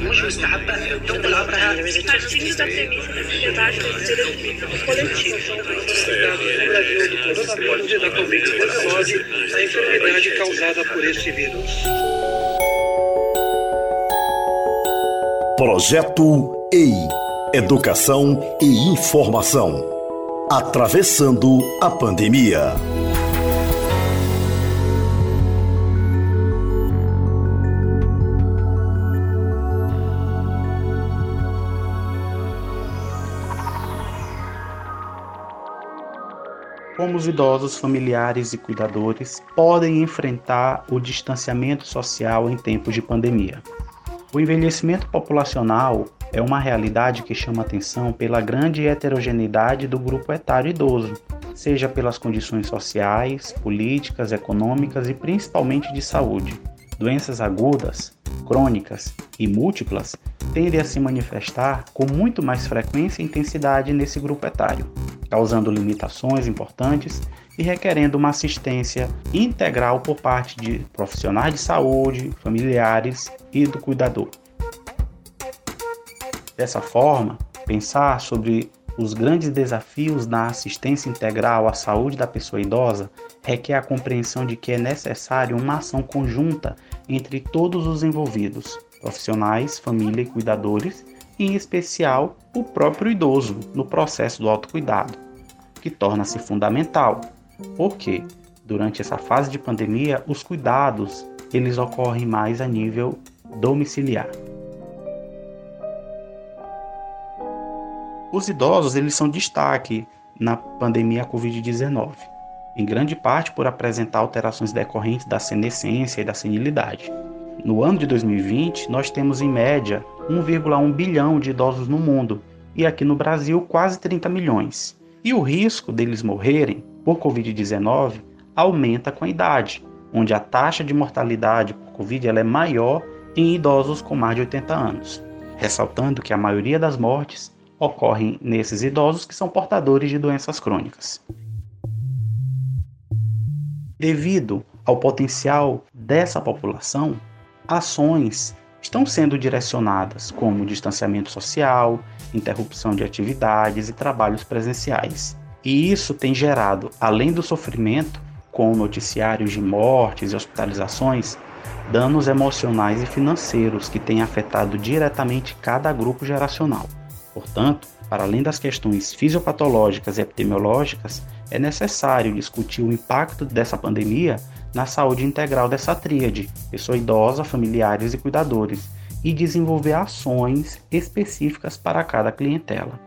مش مستحبة الدم بالعبرة Partindo da premissa da sociedade como ser coletivo. Toda da Covid-19, a enfermidade causada por esse vírus. Projeto EI Educação e Informação. Atravessando a pandemia. Como os idosos, familiares e cuidadores podem enfrentar o distanciamento social em tempos de pandemia. O envelhecimento populacional é uma realidade que chama atenção pela grande heterogeneidade do grupo etário idoso, seja pelas condições sociais, políticas, econômicas e principalmente de saúde. Doenças agudas, crônicas e múltiplas tendem a se manifestar com muito mais frequência e intensidade nesse grupo etário causando limitações importantes e requerendo uma assistência integral por parte de profissionais de saúde, familiares e do cuidador. Dessa forma, pensar sobre os grandes desafios na assistência integral à saúde da pessoa idosa requer a compreensão de que é necessário uma ação conjunta entre todos os envolvidos, profissionais, família e cuidadores, e em especial o próprio idoso no processo do autocuidado, que torna-se fundamental, porque durante essa fase de pandemia os cuidados eles ocorrem mais a nível domiciliar. Os idosos eles são destaque na pandemia Covid-19, em grande parte por apresentar alterações decorrentes da senescência e da senilidade. No ano de 2020, nós temos em média 1,1 bilhão de idosos no mundo e aqui no Brasil quase 30 milhões. E o risco deles morrerem por Covid-19 aumenta com a idade, onde a taxa de mortalidade por Covid é maior em idosos com mais de 80 anos, ressaltando que a maioria das mortes ocorrem nesses idosos que são portadores de doenças crônicas. Devido ao potencial dessa população, ações estão sendo direcionadas como distanciamento social, interrupção de atividades e trabalhos presenciais. E isso tem gerado, além do sofrimento, com noticiários de mortes e hospitalizações, danos emocionais e financeiros que têm afetado diretamente cada grupo geracional. Portanto, para além das questões fisiopatológicas e epidemiológicas, é necessário discutir o impacto dessa pandemia na saúde integral dessa tríade, pessoa idosa, familiares e cuidadores, e desenvolver ações específicas para cada clientela.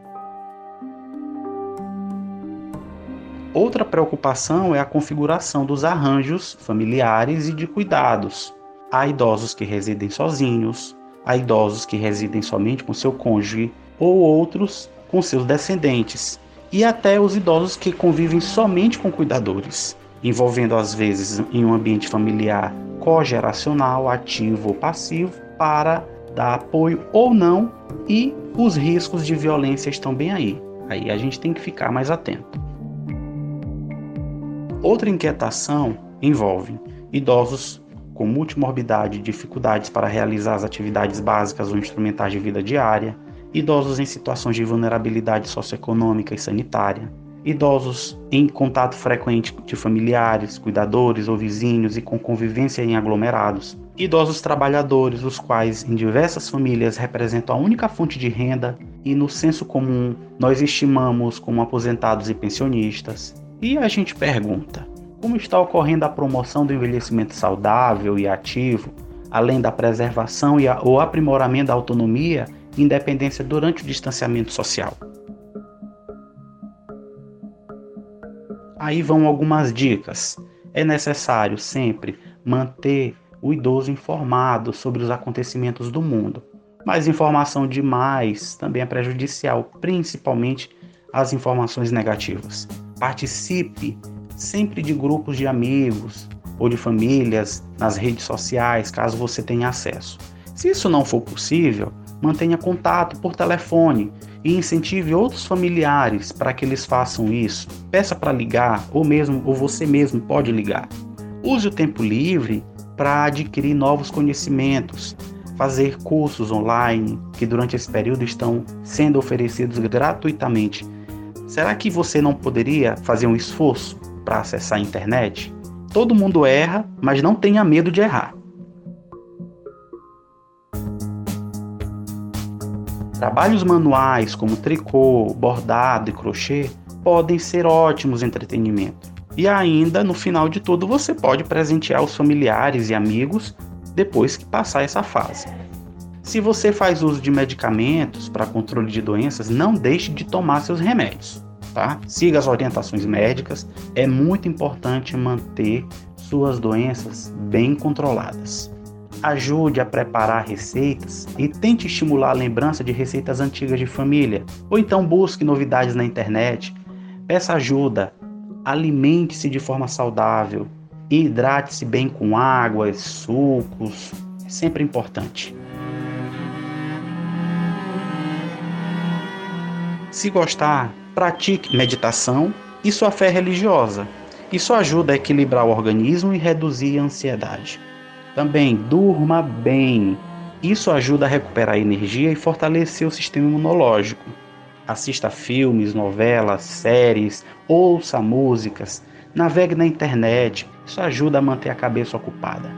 Outra preocupação é a configuração dos arranjos familiares e de cuidados. Há idosos que residem sozinhos, há idosos que residem somente com seu cônjuge ou outros com seus descendentes, e até os idosos que convivem somente com cuidadores envolvendo às vezes em um ambiente familiar cogeracional, ativo ou passivo, para dar apoio ou não, e os riscos de violência estão bem aí. Aí a gente tem que ficar mais atento. Outra inquietação envolve idosos com multimorbidade dificuldades para realizar as atividades básicas ou instrumentais de vida diária, idosos em situações de vulnerabilidade socioeconômica e sanitária, idosos em contato frequente de familiares, cuidadores ou vizinhos e com convivência em aglomerados, idosos trabalhadores, os quais em diversas famílias representam a única fonte de renda e no senso comum nós estimamos como aposentados e pensionistas. E a gente pergunta: como está ocorrendo a promoção do envelhecimento saudável e ativo, além da preservação e o aprimoramento da autonomia independência durante o distanciamento social? Aí vão algumas dicas. É necessário sempre manter o idoso informado sobre os acontecimentos do mundo. Mas informação demais também é prejudicial, principalmente as informações negativas. Participe sempre de grupos de amigos ou de famílias nas redes sociais, caso você tenha acesso. Se isso não for possível, mantenha contato por telefone e incentive outros familiares para que eles façam isso. Peça para ligar ou mesmo ou você mesmo pode ligar. Use o tempo livre para adquirir novos conhecimentos. fazer cursos online que durante esse período estão sendo oferecidos gratuitamente. Será que você não poderia fazer um esforço para acessar a internet? Todo mundo erra, mas não tenha medo de errar. Trabalhos manuais como tricô, bordado e crochê podem ser ótimos entretenimento. E ainda, no final de tudo, você pode presentear os familiares e amigos depois que passar essa fase. Se você faz uso de medicamentos para controle de doenças, não deixe de tomar seus remédios, tá? Siga as orientações médicas. É muito importante manter suas doenças bem controladas. Ajude a preparar receitas e tente estimular a lembrança de receitas antigas de família, ou então busque novidades na internet. Peça ajuda, alimente-se de forma saudável, hidrate-se bem com água, sucos, é sempre importante. Se gostar, pratique meditação e sua fé religiosa. Isso ajuda a equilibrar o organismo e reduzir a ansiedade. Também durma bem. Isso ajuda a recuperar energia e fortalecer o sistema imunológico. Assista filmes, novelas, séries, ouça músicas, navegue na internet. Isso ajuda a manter a cabeça ocupada.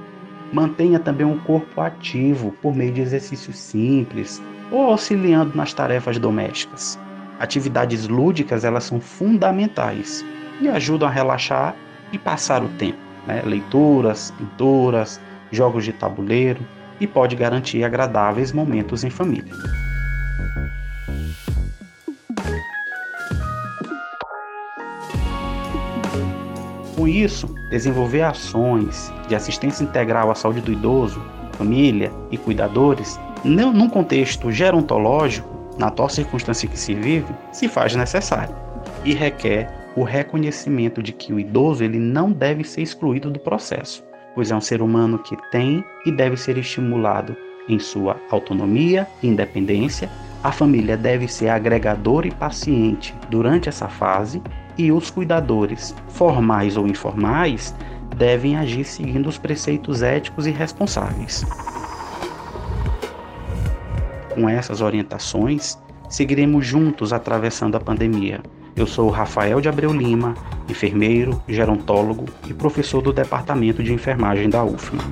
Mantenha também o corpo ativo por meio de exercícios simples ou auxiliando nas tarefas domésticas. Atividades lúdicas elas são fundamentais e ajudam a relaxar e passar o tempo. Né? Leituras, pinturas, jogos de tabuleiro e pode garantir agradáveis momentos em família. Com isso, desenvolver ações de assistência integral à saúde do idoso, família e cuidadores, num contexto gerontológico, na atual circunstância que se vive, se faz necessário e requer o reconhecimento de que o idoso ele não deve ser excluído do processo, pois é um ser humano que tem e deve ser estimulado em sua autonomia e independência. A família deve ser agregadora e paciente durante essa fase e os cuidadores, formais ou informais, devem agir seguindo os preceitos éticos e responsáveis. Com essas orientações, seguiremos juntos atravessando a pandemia. Eu sou Rafael de Abreu Lima, enfermeiro, gerontólogo e professor do Departamento de Enfermagem da UFMA.